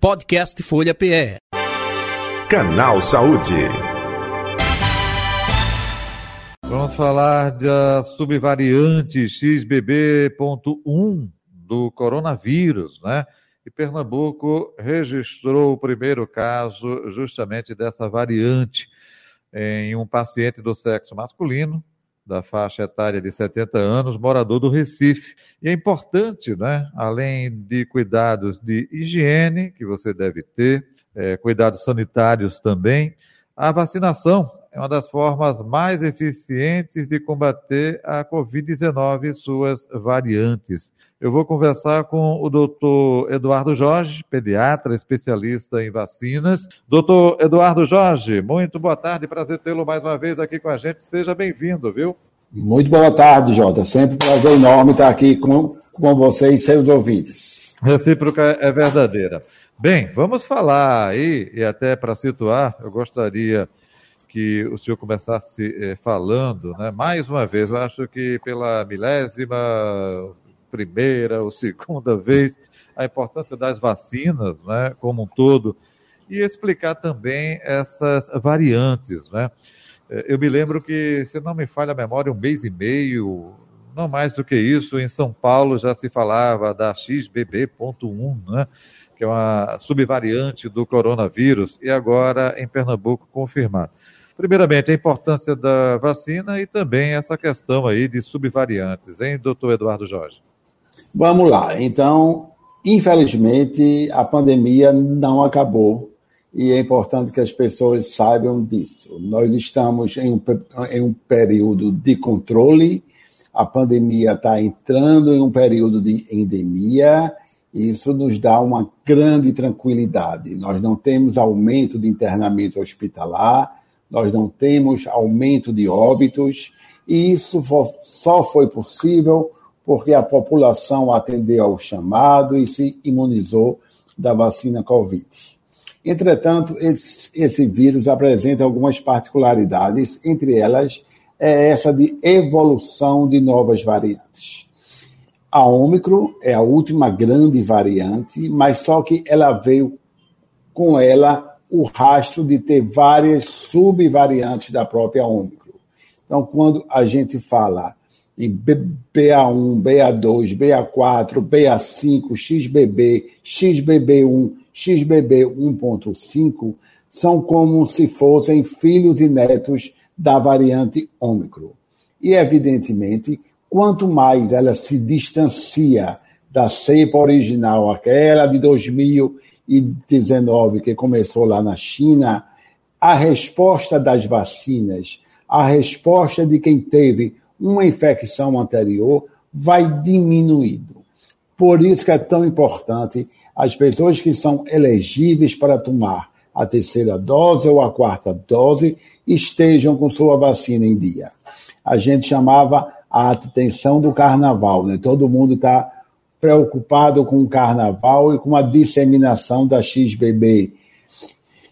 Podcast Folha PE. Canal Saúde. Vamos falar da subvariante XBB.1 do coronavírus, né? E Pernambuco registrou o primeiro caso justamente dessa variante em um paciente do sexo masculino, da faixa etária de 70 anos, morador do Recife. E é importante, né? Além de cuidados de higiene, que você deve ter, é, cuidados sanitários também, a vacinação é uma das formas mais eficientes de combater a Covid-19 e suas variantes. Eu vou conversar com o doutor Eduardo Jorge, pediatra, especialista em vacinas. Doutor Eduardo Jorge, muito boa tarde, prazer tê-lo mais uma vez aqui com a gente. Seja bem-vindo, viu? Muito boa tarde, Jota. Sempre um prazer enorme estar aqui com, com você e seus ouvintes. Recíproca é verdadeira. Bem, vamos falar aí, e até para situar, eu gostaria que o senhor começasse eh, falando, né? Mais uma vez, eu acho que pela milésima primeira ou segunda vez, a importância das vacinas, né? Como um todo, e explicar também essas variantes, né? Eh, eu me lembro que, se não me falha a memória, um mês e meio, não mais do que isso, em São Paulo já se falava da XBB.1, né? que é uma subvariante do coronavírus, e agora em Pernambuco confirmado. Primeiramente, a importância da vacina e também essa questão aí de subvariantes, hein, doutor Eduardo Jorge? Vamos lá. Então, infelizmente, a pandemia não acabou e é importante que as pessoas saibam disso. Nós estamos em um, em um período de controle, a pandemia está entrando em um período de endemia, e isso nos dá uma grande tranquilidade. Nós não temos aumento de internamento hospitalar, nós não temos aumento de óbitos, e isso só foi possível porque a população atendeu ao chamado e se imunizou da vacina Covid. Entretanto, esse, esse vírus apresenta algumas particularidades, entre elas é essa de evolução de novas variantes. A Ômicron é a última grande variante, mas só que ela veio com ela o rastro de ter várias subvariantes da própria Ômicron. Então, quando a gente fala em BA1, BA2, BA4, BA5, XBB, XBB1, XBB 1.5, são como se fossem filhos e netos da variante Ômicron. E, evidentemente, quanto mais ela se distancia da cepa original, aquela de 2000 19 que começou lá na China, a resposta das vacinas, a resposta de quem teve uma infecção anterior vai diminuindo. Por isso que é tão importante as pessoas que são elegíveis para tomar a terceira dose ou a quarta dose estejam com sua vacina em dia. A gente chamava a atenção do carnaval, né? Todo mundo está preocupado com o carnaval e com a disseminação da XBB.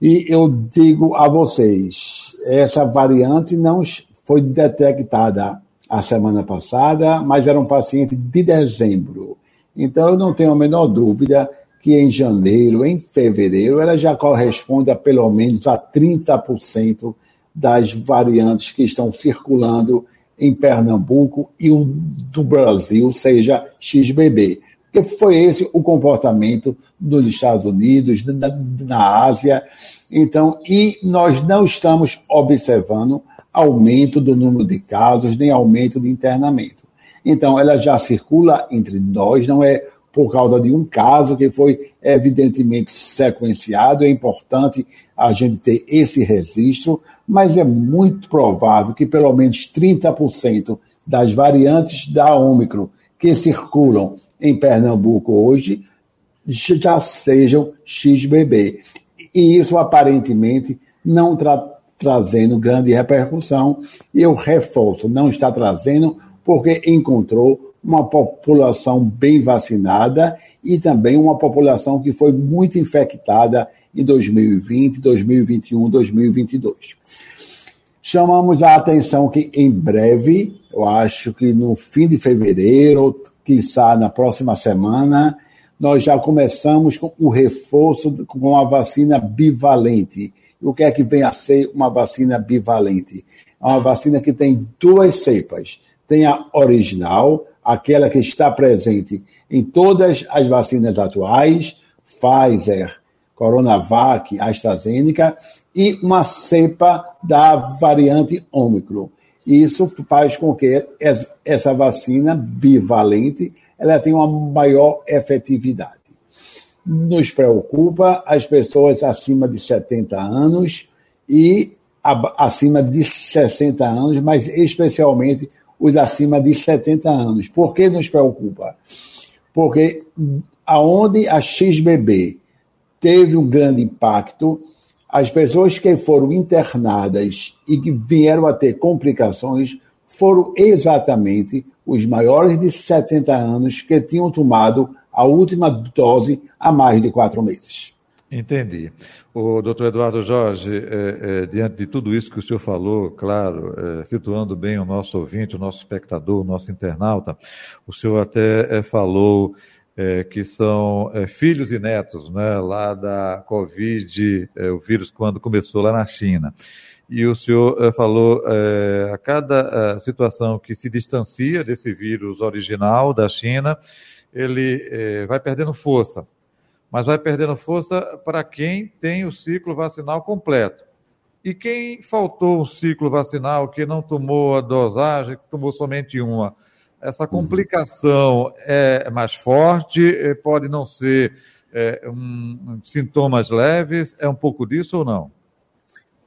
E eu digo a vocês, essa variante não foi detectada a semana passada, mas era um paciente de dezembro. Então eu não tenho a menor dúvida que em janeiro, em fevereiro, ela já corresponde a pelo menos a 30% das variantes que estão circulando em Pernambuco e o do Brasil seja XBB. Porque foi esse o comportamento dos Estados Unidos, na, na Ásia. Então, e nós não estamos observando aumento do número de casos, nem aumento de internamento. Então, ela já circula entre nós, não é por causa de um caso que foi evidentemente sequenciado. É importante a gente ter esse registro, mas é muito provável que pelo menos 30% das variantes da Ômicron que circulam em Pernambuco hoje já sejam XBB. E isso aparentemente não está trazendo grande repercussão. Eu reforço, não está trazendo porque encontrou uma população bem vacinada e também uma população que foi muito infectada em 2020, 2021, 2022. Chamamos a atenção que em breve, eu acho que no fim de fevereiro, quiçá na próxima semana, nós já começamos com o reforço com a vacina bivalente. O que é que vem a ser uma vacina bivalente? É uma vacina que tem duas cepas. Tem a original, aquela que está presente em todas as vacinas atuais, Pfizer, Coronavac, AstraZeneca, e uma cepa da variante Ômicron. Isso faz com que essa vacina bivalente ela tenha uma maior efetividade. Nos preocupa as pessoas acima de 70 anos e acima de 60 anos, mas especialmente os acima de 70 anos. Por que nos preocupa? Porque aonde a XBB teve um grande impacto, as pessoas que foram internadas e que vieram a ter complicações foram exatamente os maiores de 70 anos que tinham tomado a última dose há mais de quatro meses. Entendi. O doutor Eduardo Jorge, é, é, diante de tudo isso que o senhor falou, claro, é, situando bem o nosso ouvinte, o nosso espectador, o nosso internauta, o senhor até é, falou é, que são é, filhos e netos né, lá da Covid, o vírus quando começou lá na China. E o senhor falou a cada situação que se distancia desse vírus original da China, ele vai perdendo força mas vai perdendo força para quem tem o ciclo vacinal completo. E quem faltou o ciclo vacinal, que não tomou a dosagem, que tomou somente uma, essa uhum. complicação é mais forte, é, pode não ser é, um, sintomas leves, é um pouco disso ou não?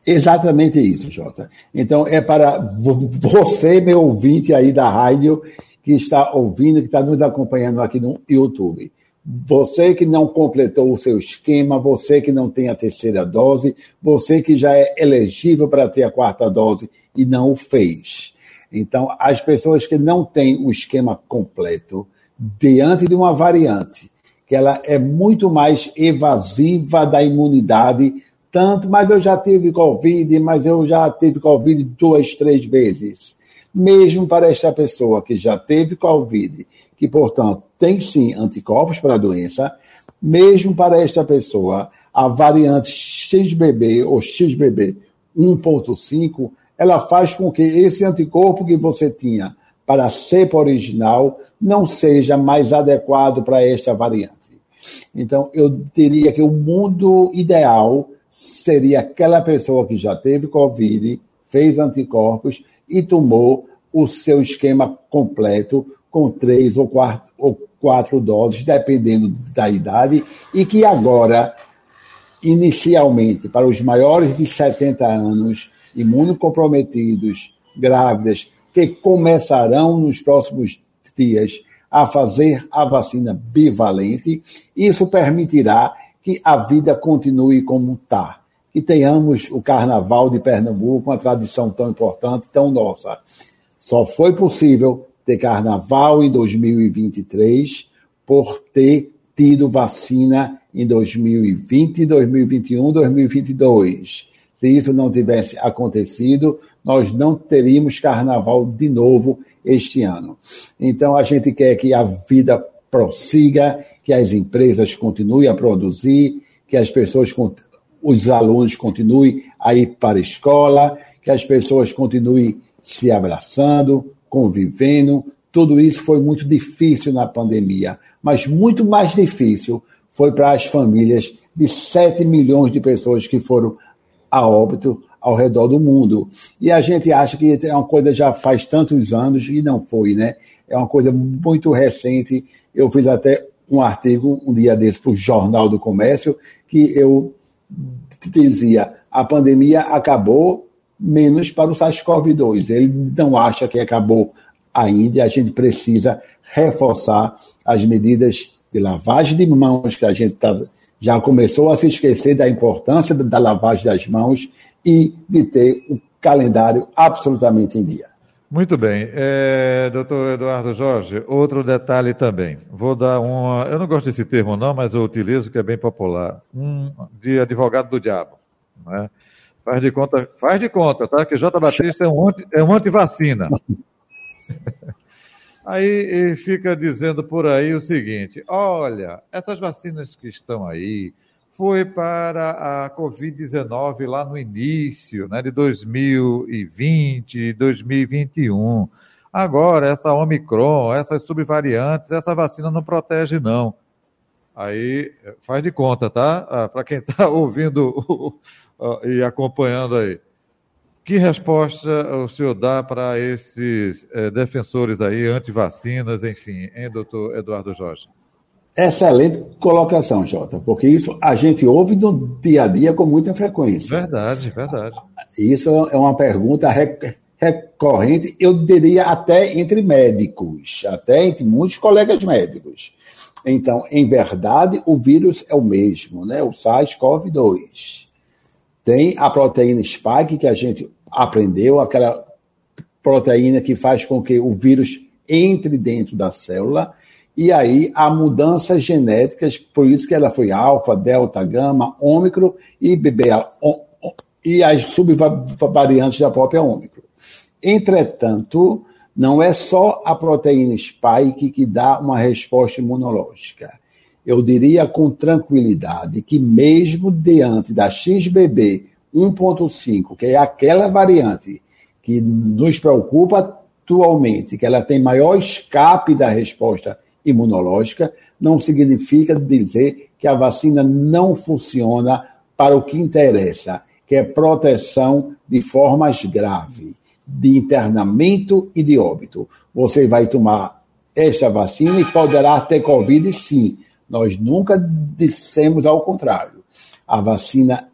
Exatamente isso, Jota. Então, é para você, meu ouvinte aí da rádio, que está ouvindo, que está nos acompanhando aqui no YouTube. Você que não completou o seu esquema, você que não tem a terceira dose, você que já é elegível para ter a quarta dose e não o fez. Então, as pessoas que não têm o esquema completo, diante de uma variante, que ela é muito mais evasiva da imunidade, tanto, mas eu já tive Covid, mas eu já tive Covid duas, três vezes. Mesmo para esta pessoa que já teve Covid que, portanto, tem sim anticorpos para a doença, mesmo para esta pessoa, a variante XBB ou XBB 1.5, ela faz com que esse anticorpo que você tinha para a cepa original não seja mais adequado para esta variante. Então, eu diria que o mundo ideal seria aquela pessoa que já teve Covid, fez anticorpos e tomou o seu esquema completo com três ou quatro, ou quatro doses, dependendo da idade, e que agora, inicialmente, para os maiores de 70 anos, imunocomprometidos, grávidas, que começarão nos próximos dias a fazer a vacina bivalente, isso permitirá que a vida continue como está. Que tenhamos o Carnaval de Pernambuco, uma tradição tão importante, tão nossa. Só foi possível ter carnaval em 2023 por ter tido vacina em 2020, 2021, 2022. Se isso não tivesse acontecido, nós não teríamos carnaval de novo este ano. Então a gente quer que a vida prossiga, que as empresas continuem a produzir, que as pessoas, os alunos continuem a ir para a escola, que as pessoas continuem se abraçando, convivendo. Tudo isso foi muito difícil na pandemia, mas muito mais difícil foi para as famílias de 7 milhões de pessoas que foram a óbito ao redor do mundo. E a gente acha que é uma coisa já faz tantos anos e não foi, né? É uma coisa muito recente. Eu fiz até um artigo um dia desse para o Jornal do Comércio que eu dizia a pandemia acabou menos para o SARS-CoV-2. Ele não acha que acabou ainda a gente precisa reforçar as medidas de lavagem de mãos, que a gente tá, já começou a se esquecer da importância da lavagem das mãos e de ter o calendário absolutamente em dia. Muito bem. É, doutor Eduardo Jorge, outro detalhe também. Vou dar uma. Eu não gosto desse termo, não, mas eu utilizo, que é bem popular. Um de advogado do diabo. Né? Faz de conta, faz de conta, tá? Que J. Batista é um, anti, é um antivacina. Aí fica dizendo por aí o seguinte: olha, essas vacinas que estão aí foi para a Covid-19 lá no início, né, de 2020, 2021. Agora, essa Omicron, essas subvariantes, essa vacina não protege, não. Aí faz de conta, tá? Ah, para quem está ouvindo e acompanhando aí. Que resposta o senhor dá para esses é, defensores aí, anti-vacinas, enfim, hein, doutor Eduardo Jorge? Excelente colocação, Jota, porque isso a gente ouve no dia a dia com muita frequência. Verdade, verdade. Isso é uma pergunta recorrente, eu diria até entre médicos, até entre muitos colegas médicos. Então, em verdade, o vírus é o mesmo, né? O SARS-CoV-2. Tem a proteína spike que a gente aprendeu, aquela proteína que faz com que o vírus entre dentro da célula, e aí há mudanças genéticas, por isso que ela foi alfa, delta, gama, ômicro e BBA, e as subvariantes da própria ômicro. Entretanto, não é só a proteína spike que dá uma resposta imunológica. Eu diria com tranquilidade que mesmo diante da XBB 1.5, que é aquela variante que nos preocupa atualmente, que ela tem maior escape da resposta imunológica, não significa dizer que a vacina não funciona para o que interessa, que é proteção de formas graves, de internamento e de óbito. Você vai tomar esta vacina e poderá ter Covid, sim. Nós nunca dissemos ao contrário. A vacina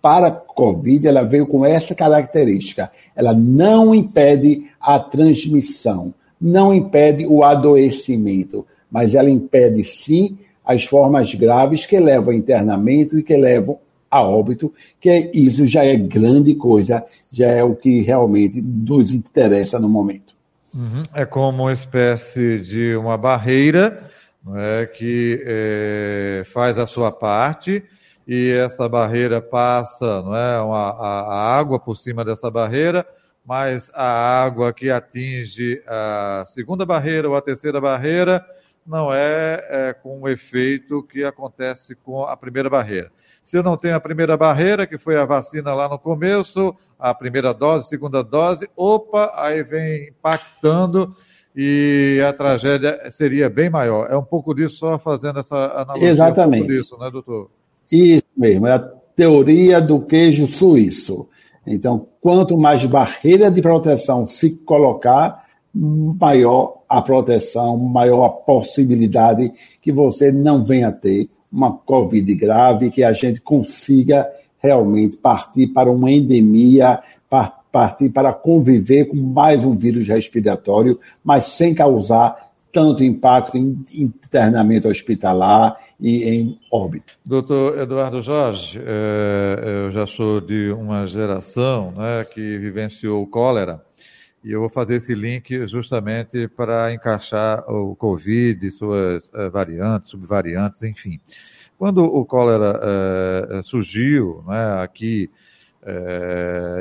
para Covid, ela veio com essa característica. Ela não impede a transmissão, não impede o adoecimento, mas ela impede sim as formas graves que levam a internamento e que levam a óbito, que isso já é grande coisa, já é o que realmente nos interessa no momento. Uhum. É como uma espécie de uma barreira é, que é, faz a sua parte e essa barreira passa, não é, uma, a, a, água por cima dessa barreira, mas a água que atinge a segunda barreira ou a terceira barreira não é, é com o efeito que acontece com a primeira barreira. Se eu não tenho a primeira barreira, que foi a vacina lá no começo, a primeira dose, segunda dose, opa, aí vem impactando e a tragédia seria bem maior. É um pouco disso, só fazendo essa analogia. Exatamente. Um disso, né, doutor? Isso mesmo, é a teoria do queijo suíço. Então, quanto mais barreira de proteção se colocar, maior a proteção, maior a possibilidade que você não venha ter uma Covid grave, que a gente consiga realmente partir para uma endemia, partir para conviver com mais um vírus respiratório, mas sem causar tanto impacto em internamento hospitalar e em óbito. Doutor Eduardo Jorge, é, eu já sou de uma geração né, que vivenciou cólera, e eu vou fazer esse link justamente para encaixar o Covid, suas é, variantes, subvariantes, enfim. Quando o cólera surgiu né, aqui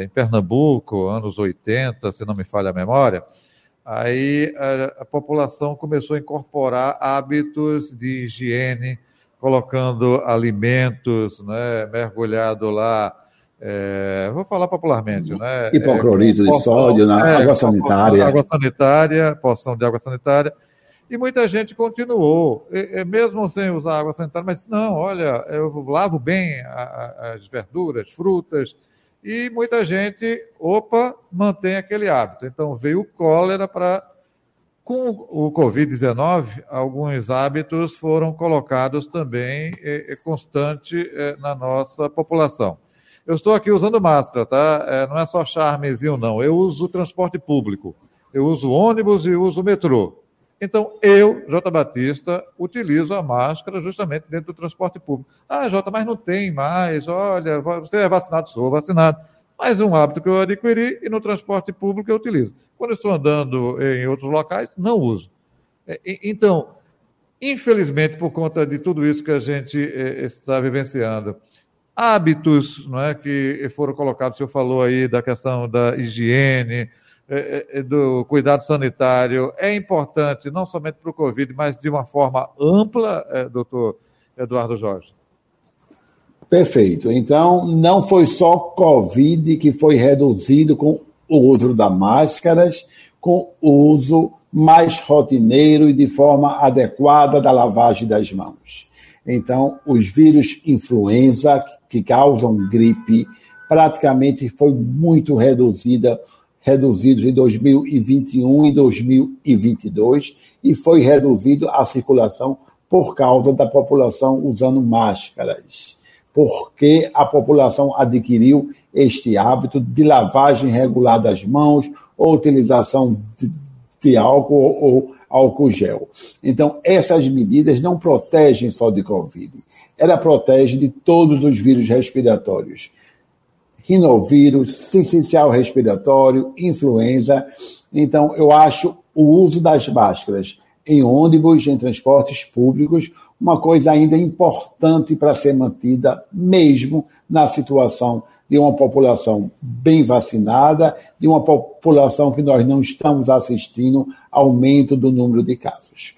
em Pernambuco, anos 80, se não me falha a memória, aí a, a, população começou a incorporar hábitos de higiene, colocando alimentos, né, mergulhado lá, é, vou falar popularmente, né? Hipoclorito é, de sódio, na é, água sanitária. Água sanitária, porção de água sanitária. E muita gente continuou, e, e mesmo sem usar água sanitária, mas não, olha, eu lavo bem a, a, as verduras, frutas, e muita gente, opa, mantém aquele hábito. Então veio o cólera para. Com o Covid-19, alguns hábitos foram colocados também é, é, constante é, na nossa população. Eu estou aqui usando máscara, tá? É, não é só charmezinho, não. Eu uso transporte público. Eu uso ônibus e uso metrô. Então, eu, J. Batista, utilizo a máscara justamente dentro do transporte público. Ah, Jota, mas não tem mais. Olha, você é vacinado? Sou vacinado. Mais um hábito que eu adquiri e no transporte público eu utilizo. Quando estou andando em outros locais, não uso. É, então, infelizmente, por conta de tudo isso que a gente é, está vivenciando, hábitos não é, que foram colocados, o senhor falou aí da questão da higiene, do cuidado sanitário é importante não somente para o Covid, mas de uma forma ampla, é, doutor Eduardo Jorge? Perfeito. Então, não foi só Covid que foi reduzido com o uso das máscaras, com o uso mais rotineiro e de forma adequada da lavagem das mãos. Então, os vírus influenza, que causam gripe, praticamente foi muito reduzida, reduzidos em 2021 e 2022, e foi reduzido a circulação por causa da população usando máscaras, porque a população adquiriu este hábito de lavagem regular das mãos ou utilização de, de álcool ou álcool gel. Então, essas medidas não protegem só de Covid, ela protege de todos os vírus respiratórios. Rinovírus, sincicial respiratório, influenza. Então, eu acho o uso das máscaras em ônibus, em transportes públicos, uma coisa ainda importante para ser mantida, mesmo na situação de uma população bem vacinada, de uma população que nós não estamos assistindo aumento do número de casos.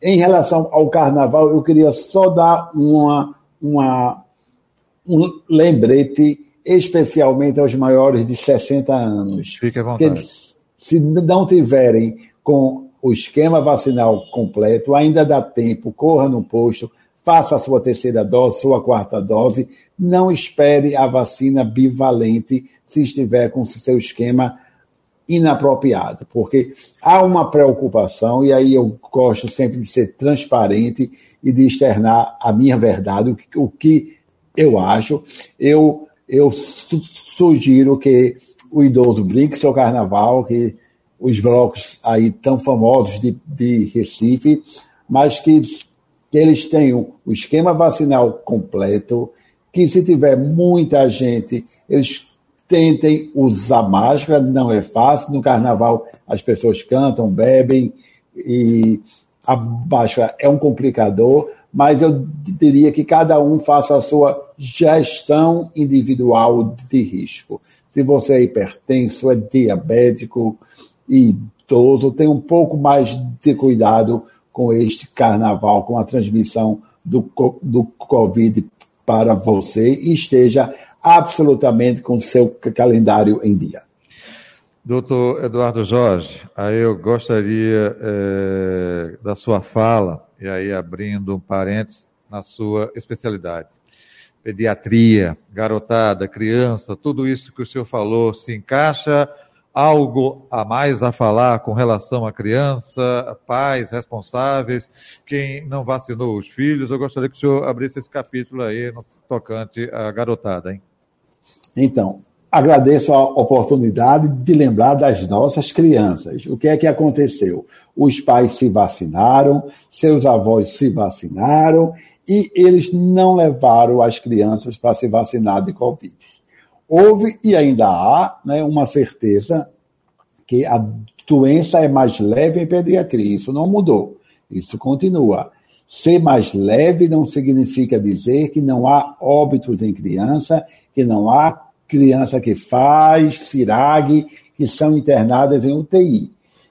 Em relação ao carnaval, eu queria só dar uma, uma, um lembrete, especialmente aos maiores de 60 anos. Fique à vontade. Se não tiverem com o esquema vacinal completo, ainda dá tempo, corra no posto, faça a sua terceira dose, sua quarta dose, não espere a vacina bivalente se estiver com seu esquema inapropriado, porque há uma preocupação, e aí eu gosto sempre de ser transparente e de externar a minha verdade, o que eu acho. Eu, eu sugiro que o idoso brinque seu carnaval, que os blocos aí tão famosos de, de Recife, mas que, que eles tenham o esquema vacinal completo, que se tiver muita gente, eles tentem usar máscara, não é fácil. No carnaval as pessoas cantam, bebem e a máscara é um complicador, mas eu diria que cada um faça a sua gestão individual de risco. Se você é hipertenso, é diabético, idoso, tenha um pouco mais de cuidado com este carnaval, com a transmissão do, do Covid para você e esteja absolutamente com seu calendário em dia. Doutor Eduardo Jorge, aí eu gostaria é, da sua fala, e aí abrindo um parênteses, na sua especialidade. Pediatria, garotada, criança, tudo isso que o senhor falou se encaixa algo a mais a falar com relação à criança, pais responsáveis, quem não vacinou os filhos? Eu gostaria que o senhor abrisse esse capítulo aí no tocante à garotada, hein? Então, agradeço a oportunidade de lembrar das nossas crianças. O que é que aconteceu? Os pais se vacinaram, seus avós se vacinaram e eles não levaram as crianças para se vacinar de Covid houve e ainda há né, uma certeza que a doença é mais leve em pediatria. Isso não mudou. Isso continua. Ser mais leve não significa dizer que não há óbitos em criança, que não há criança que faz CIRAG, que são internadas em UTI.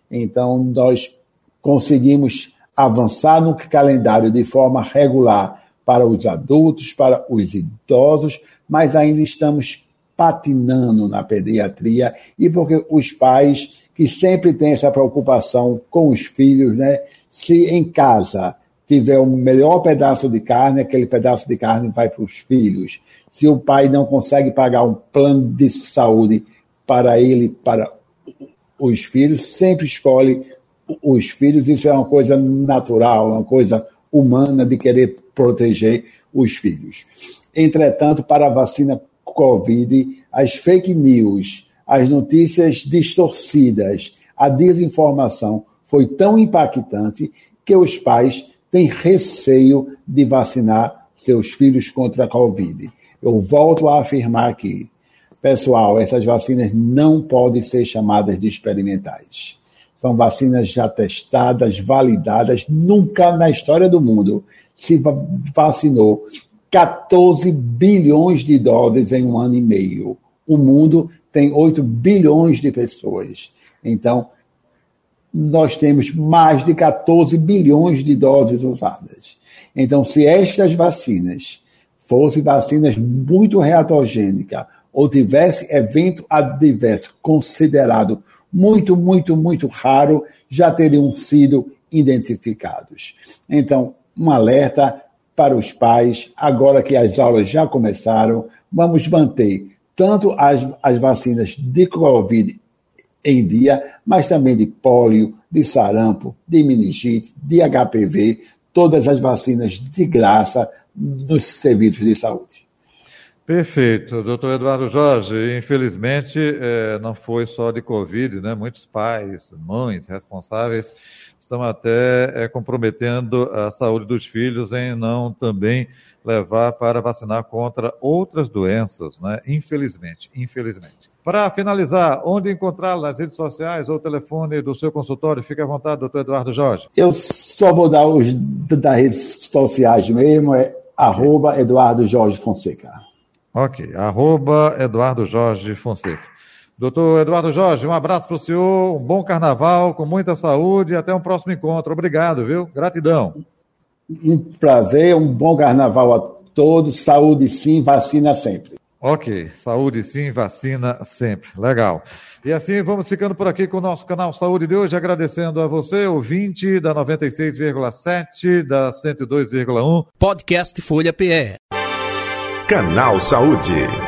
Então, nós conseguimos avançar no calendário de forma regular para os adultos, para os idosos, mas ainda estamos patinando na pediatria e porque os pais que sempre têm essa preocupação com os filhos, né? Se em casa tiver o melhor pedaço de carne, aquele pedaço de carne vai para os filhos. Se o pai não consegue pagar um plano de saúde para ele, para os filhos, sempre escolhe os filhos. Isso é uma coisa natural, uma coisa humana de querer proteger os filhos. Entretanto, para a vacina Covid, as fake news, as notícias distorcidas, a desinformação foi tão impactante que os pais têm receio de vacinar seus filhos contra a Covid. Eu volto a afirmar aqui, pessoal, essas vacinas não podem ser chamadas de experimentais. São vacinas já testadas, validadas. Nunca na história do mundo se vacinou 14 bilhões de dólares em um ano e meio. O mundo tem 8 bilhões de pessoas. Então, nós temos mais de 14 bilhões de doses usadas. Então, se estas vacinas fossem vacinas muito reatogênicas ou tivesse evento adverso considerado muito, muito, muito raro, já teriam sido identificados. Então, um alerta para os pais, agora que as aulas já começaram, vamos manter tanto as, as vacinas de Covid em dia, mas também de pólio, de sarampo, de meningite, de HPV, todas as vacinas de graça nos serviços de saúde. Perfeito. Doutor Eduardo Jorge, infelizmente é, não foi só de Covid, né? Muitos pais, mães responsáveis estão até é, comprometendo a saúde dos filhos em não também levar para vacinar contra outras doenças, né? Infelizmente, infelizmente. Para finalizar, onde encontrá-lo nas redes sociais ou telefone do seu consultório? Fique à vontade, doutor Eduardo Jorge. Eu só vou dar os das redes sociais mesmo, é arroba Eduardo Jorge Fonseca. Ok, arroba Eduardo Jorge Fonseca. Doutor Eduardo Jorge, um abraço para o senhor, um bom carnaval, com muita saúde e até um próximo encontro. Obrigado, viu? Gratidão. Um prazer, um bom carnaval a todos. Saúde sim, vacina sempre. Ok, saúde sim, vacina sempre. Legal. E assim vamos ficando por aqui com o nosso canal Saúde de hoje, agradecendo a você, ouvinte da 96,7, da 102,1. Podcast Folha PE. Canal Saúde.